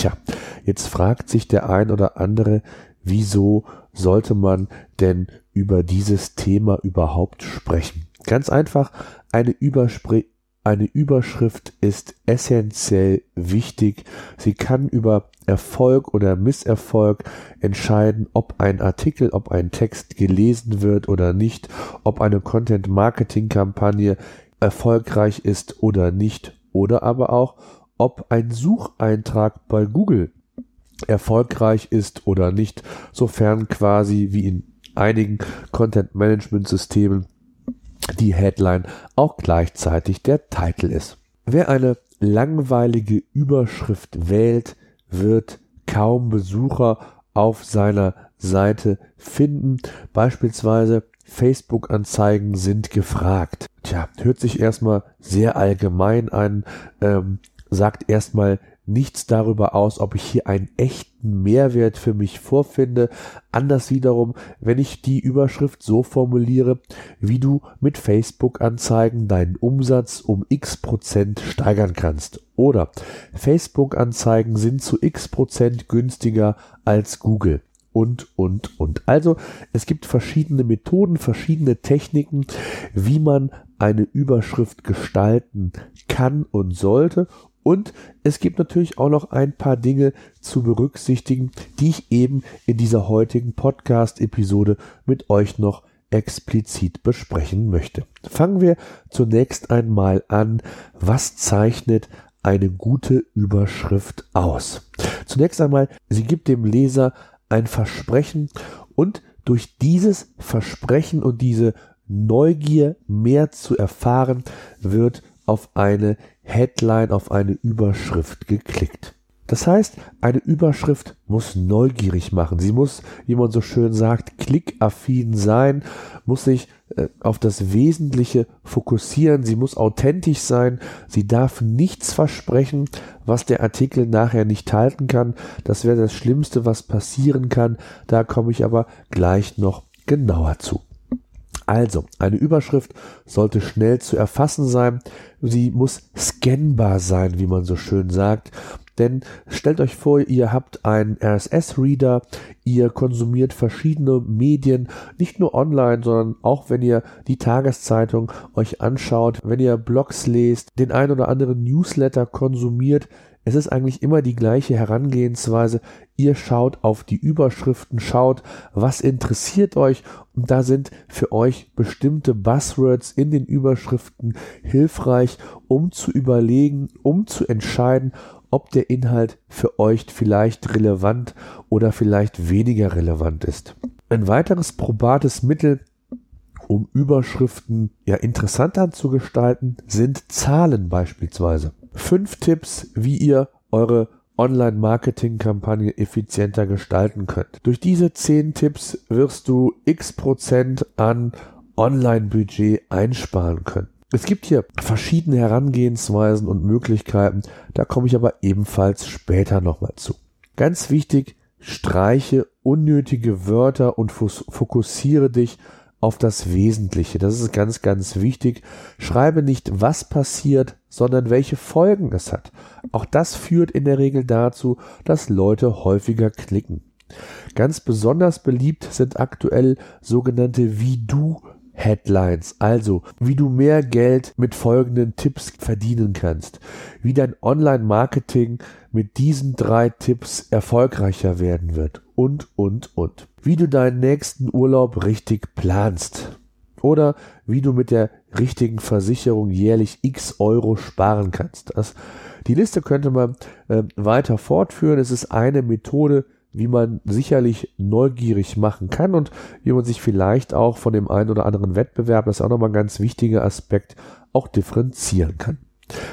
Tja, jetzt fragt sich der ein oder andere, wieso sollte man denn über dieses Thema überhaupt sprechen? Ganz einfach, eine, Überspr eine Überschrift ist essentiell wichtig. Sie kann über Erfolg oder Misserfolg entscheiden, ob ein Artikel, ob ein Text gelesen wird oder nicht, ob eine Content-Marketing-Kampagne erfolgreich ist oder nicht, oder aber auch, ob ein Sucheintrag bei Google erfolgreich ist oder nicht, sofern quasi wie in einigen Content-Management-Systemen die Headline auch gleichzeitig der Titel ist. Wer eine langweilige Überschrift wählt, wird kaum Besucher auf seiner Seite finden. Beispielsweise Facebook-Anzeigen sind gefragt. Tja, hört sich erstmal sehr allgemein an, ähm, sagt erstmal nichts darüber aus, ob ich hier einen echten Mehrwert für mich vorfinde. Anders wiederum, wenn ich die Überschrift so formuliere, wie du mit Facebook-Anzeigen deinen Umsatz um x Prozent steigern kannst. Oder Facebook-Anzeigen sind zu x Prozent günstiger als Google und, und, und. Also es gibt verschiedene Methoden, verschiedene Techniken, wie man eine Überschrift gestalten kann und sollte. Und es gibt natürlich auch noch ein paar Dinge zu berücksichtigen, die ich eben in dieser heutigen Podcast-Episode mit euch noch explizit besprechen möchte. Fangen wir zunächst einmal an, was zeichnet eine gute Überschrift aus? Zunächst einmal, sie gibt dem Leser ein Versprechen und durch dieses Versprechen und diese Neugier mehr zu erfahren, wird auf eine Headline, auf eine Überschrift geklickt. Das heißt, eine Überschrift muss neugierig machen. Sie muss, wie man so schön sagt, klickaffin sein, muss sich äh, auf das Wesentliche fokussieren. Sie muss authentisch sein. Sie darf nichts versprechen, was der Artikel nachher nicht halten kann. Das wäre das Schlimmste, was passieren kann. Da komme ich aber gleich noch genauer zu. Also, eine Überschrift sollte schnell zu erfassen sein. Sie muss scannbar sein, wie man so schön sagt. Denn stellt euch vor, ihr habt einen RSS-Reader, ihr konsumiert verschiedene Medien, nicht nur online, sondern auch wenn ihr die Tageszeitung euch anschaut, wenn ihr Blogs lest, den ein oder anderen Newsletter konsumiert, es ist eigentlich immer die gleiche Herangehensweise. Ihr schaut auf die Überschriften, schaut, was interessiert euch und da sind für euch bestimmte Buzzwords in den Überschriften hilfreich, um zu überlegen, um zu entscheiden, ob der Inhalt für euch vielleicht relevant oder vielleicht weniger relevant ist. Ein weiteres probates Mittel, um Überschriften ja interessanter zu gestalten, sind Zahlen beispielsweise fünf Tipps, wie ihr eure Online-Marketing-Kampagne effizienter gestalten könnt. Durch diese zehn Tipps wirst du x Prozent an Online-Budget einsparen können. Es gibt hier verschiedene Herangehensweisen und Möglichkeiten, da komme ich aber ebenfalls später nochmal zu. Ganz wichtig, streiche unnötige Wörter und fokussiere dich auf das Wesentliche. Das ist ganz, ganz wichtig. Schreibe nicht, was passiert, sondern welche Folgen es hat. Auch das führt in der Regel dazu, dass Leute häufiger klicken. Ganz besonders beliebt sind aktuell sogenannte Wie du Headlines, also wie du mehr Geld mit folgenden Tipps verdienen kannst, wie dein Online-Marketing mit diesen drei Tipps erfolgreicher werden wird und, und, und. Wie du deinen nächsten Urlaub richtig planst oder wie du mit der richtigen Versicherung jährlich x Euro sparen kannst. Das, die Liste könnte man äh, weiter fortführen. Es ist eine Methode, wie man sicherlich neugierig machen kann und wie man sich vielleicht auch von dem einen oder anderen Wettbewerb, das ist auch nochmal ein ganz wichtiger Aspekt, auch differenzieren kann.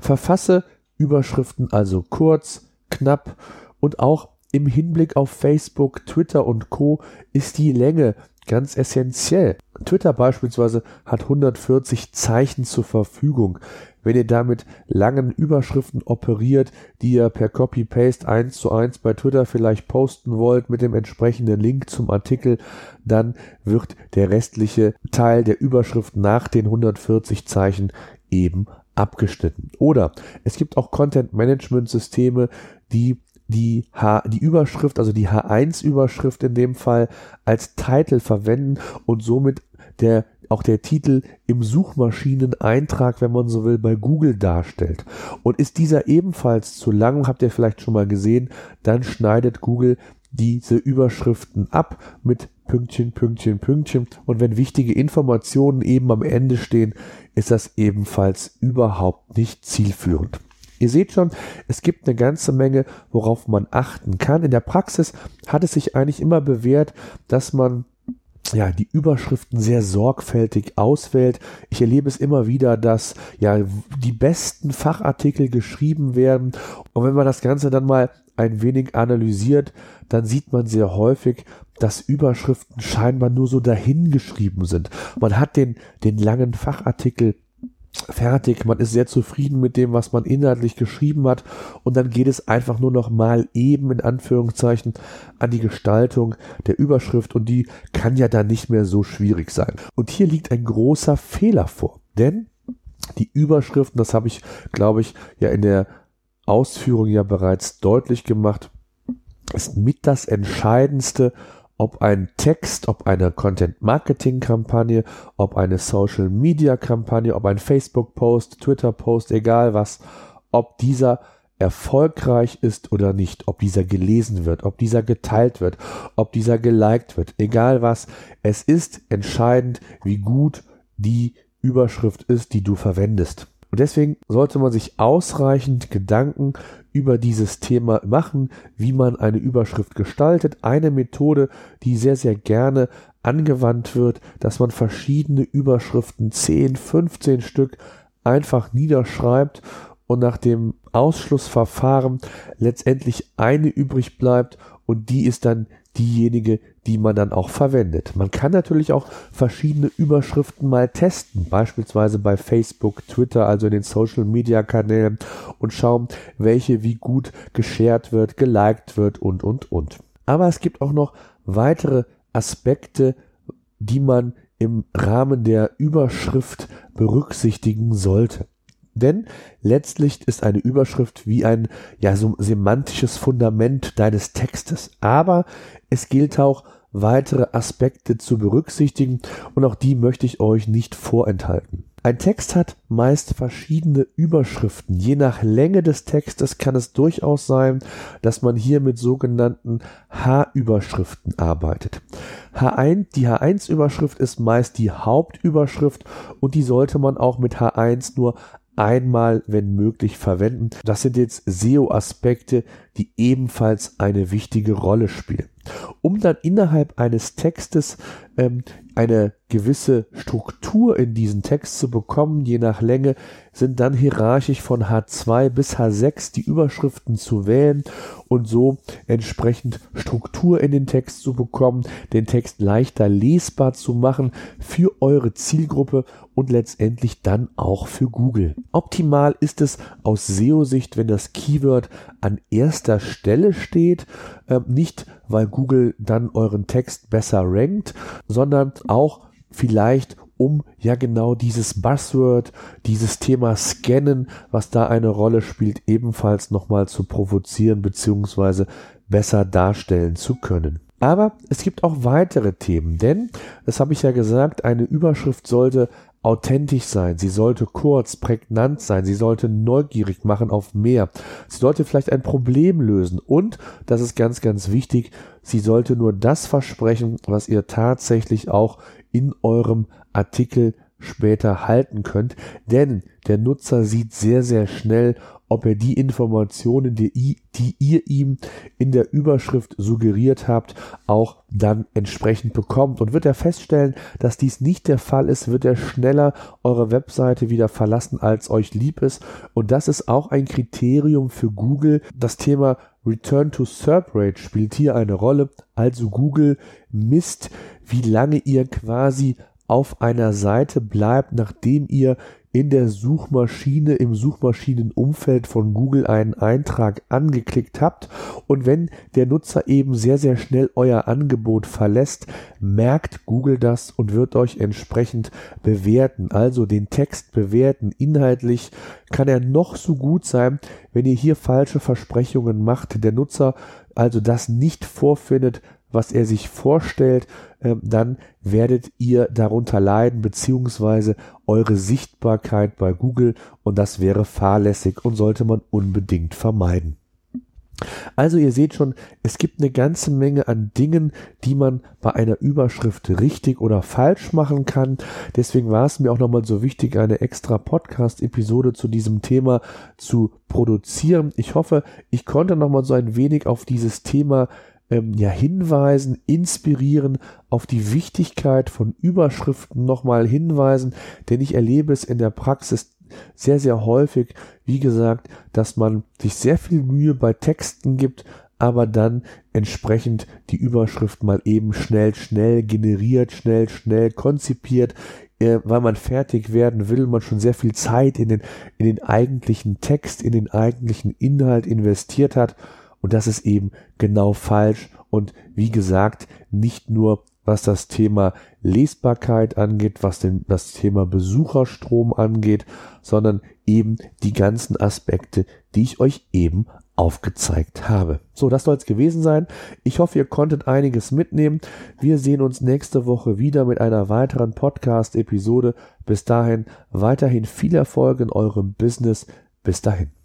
Verfasse Überschriften also kurz, knapp Und auch im Hinblick auf Facebook, Twitter und Co. ist die Länge ganz essentiell. Twitter beispielsweise hat 140 Zeichen zur Verfügung. Wenn ihr damit langen Überschriften operiert, die ihr per Copy-Paste eins zu eins bei Twitter vielleicht posten wollt mit dem entsprechenden Link zum Artikel, dann wird der restliche Teil der Überschrift nach den 140 Zeichen eben abgeschnitten. Oder es gibt auch Content-Management-Systeme, die die H, die Überschrift, also die H1-Überschrift in dem Fall als Titel verwenden und somit der auch der Titel im Suchmaschineneintrag, wenn man so will, bei Google darstellt. Und ist dieser ebenfalls zu lang, habt ihr vielleicht schon mal gesehen, dann schneidet Google diese Überschriften ab mit Pünktchen, Pünktchen, Pünktchen. Und wenn wichtige Informationen eben am Ende stehen, ist das ebenfalls überhaupt nicht zielführend. Ihr seht schon, es gibt eine ganze Menge, worauf man achten kann. In der Praxis hat es sich eigentlich immer bewährt, dass man ja, die Überschriften sehr sorgfältig auswählt. Ich erlebe es immer wieder, dass ja die besten Fachartikel geschrieben werden. Und wenn man das Ganze dann mal ein wenig analysiert, dann sieht man sehr häufig, dass Überschriften scheinbar nur so dahingeschrieben sind. Man hat den, den langen Fachartikel fertig, man ist sehr zufrieden mit dem, was man inhaltlich geschrieben hat. Und dann geht es einfach nur noch mal eben in Anführungszeichen an die Gestaltung der Überschrift. Und die kann ja dann nicht mehr so schwierig sein. Und hier liegt ein großer Fehler vor, denn die Überschriften, das habe ich, glaube ich, ja in der Ausführung ja bereits deutlich gemacht, ist mit das Entscheidendste, ob ein Text, ob eine Content-Marketing-Kampagne, ob eine Social-Media-Kampagne, ob ein Facebook-Post, Twitter-Post, egal was, ob dieser erfolgreich ist oder nicht, ob dieser gelesen wird, ob dieser geteilt wird, ob dieser geliked wird, egal was, es ist entscheidend, wie gut die Überschrift ist, die du verwendest. Und deswegen sollte man sich ausreichend Gedanken über dieses Thema machen, wie man eine Überschrift gestaltet. Eine Methode, die sehr, sehr gerne angewandt wird, dass man verschiedene Überschriften, 10, 15 Stück, einfach niederschreibt und nach dem Ausschlussverfahren letztendlich eine übrig bleibt und die ist dann diejenige, die man dann auch verwendet. Man kann natürlich auch verschiedene Überschriften mal testen, beispielsweise bei Facebook, Twitter, also in den Social Media Kanälen und schauen, welche wie gut geshared wird, geliked wird und, und, und. Aber es gibt auch noch weitere Aspekte, die man im Rahmen der Überschrift berücksichtigen sollte. Denn letztlich ist eine Überschrift wie ein ja so semantisches Fundament deines Textes. Aber es gilt auch weitere Aspekte zu berücksichtigen und auch die möchte ich euch nicht vorenthalten. Ein Text hat meist verschiedene Überschriften. Je nach Länge des Textes kann es durchaus sein, dass man hier mit sogenannten H-Überschriften arbeitet. H1, die H1-Überschrift ist meist die Hauptüberschrift und die sollte man auch mit H1 nur einmal, wenn möglich, verwenden. Das sind jetzt SEO-Aspekte, die ebenfalls eine wichtige Rolle spielen. Um dann innerhalb eines Textes ähm, eine gewisse Struktur in diesen Text zu bekommen, je nach Länge, sind dann hierarchisch von H2 bis H6 die Überschriften zu wählen und so entsprechend Struktur in den Text zu bekommen, den Text leichter lesbar zu machen für eure Zielgruppe und letztendlich dann auch für Google. Optimal ist es aus SEO-Sicht, wenn das Keyword an erster Stelle steht, äh, nicht weil Google dann euren Text besser rankt, sondern auch vielleicht um ja genau dieses Buzzword, dieses Thema Scannen, was da eine Rolle spielt, ebenfalls nochmal zu provozieren beziehungsweise besser darstellen zu können. Aber es gibt auch weitere Themen, denn, das habe ich ja gesagt, eine Überschrift sollte authentisch sein, sie sollte kurz, prägnant sein, sie sollte neugierig machen auf mehr, sie sollte vielleicht ein Problem lösen. Und, das ist ganz, ganz wichtig, sie sollte nur das versprechen, was ihr tatsächlich auch in eurem Artikel später halten könnt, denn der Nutzer sieht sehr, sehr schnell, ob er die Informationen, die, die ihr ihm in der Überschrift suggeriert habt, auch dann entsprechend bekommt. Und wird er feststellen, dass dies nicht der Fall ist, wird er schneller eure Webseite wieder verlassen, als euch lieb ist. Und das ist auch ein Kriterium für Google. Das Thema Return to SERP Rate spielt hier eine Rolle. Also Google misst, wie lange ihr quasi auf einer Seite bleibt, nachdem ihr in der Suchmaschine, im Suchmaschinenumfeld von Google einen Eintrag angeklickt habt und wenn der Nutzer eben sehr, sehr schnell euer Angebot verlässt, merkt Google das und wird euch entsprechend bewerten, also den Text bewerten. Inhaltlich kann er noch so gut sein, wenn ihr hier falsche Versprechungen macht, der Nutzer also das nicht vorfindet, was er sich vorstellt, äh, dann werdet ihr darunter leiden, beziehungsweise eure Sichtbarkeit bei Google und das wäre fahrlässig und sollte man unbedingt vermeiden. Also ihr seht schon, es gibt eine ganze Menge an Dingen, die man bei einer Überschrift richtig oder falsch machen kann. Deswegen war es mir auch nochmal so wichtig, eine extra Podcast-Episode zu diesem Thema zu produzieren. Ich hoffe, ich konnte nochmal so ein wenig auf dieses Thema ähm, ja, hinweisen, inspirieren, auf die Wichtigkeit von Überschriften nochmal hinweisen, denn ich erlebe es in der Praxis sehr, sehr häufig, wie gesagt, dass man sich sehr viel Mühe bei Texten gibt, aber dann entsprechend die Überschrift mal eben schnell, schnell generiert, schnell, schnell konzipiert, äh, weil man fertig werden will, man schon sehr viel Zeit in den, in den eigentlichen Text, in den eigentlichen Inhalt investiert hat und das ist eben genau falsch. Und wie gesagt, nicht nur was das Thema Lesbarkeit angeht, was den, das Thema Besucherstrom angeht, sondern eben die ganzen Aspekte, die ich euch eben aufgezeigt habe. So, das soll es gewesen sein. Ich hoffe, ihr konntet einiges mitnehmen. Wir sehen uns nächste Woche wieder mit einer weiteren Podcast-Episode. Bis dahin weiterhin viel Erfolg in eurem Business. Bis dahin.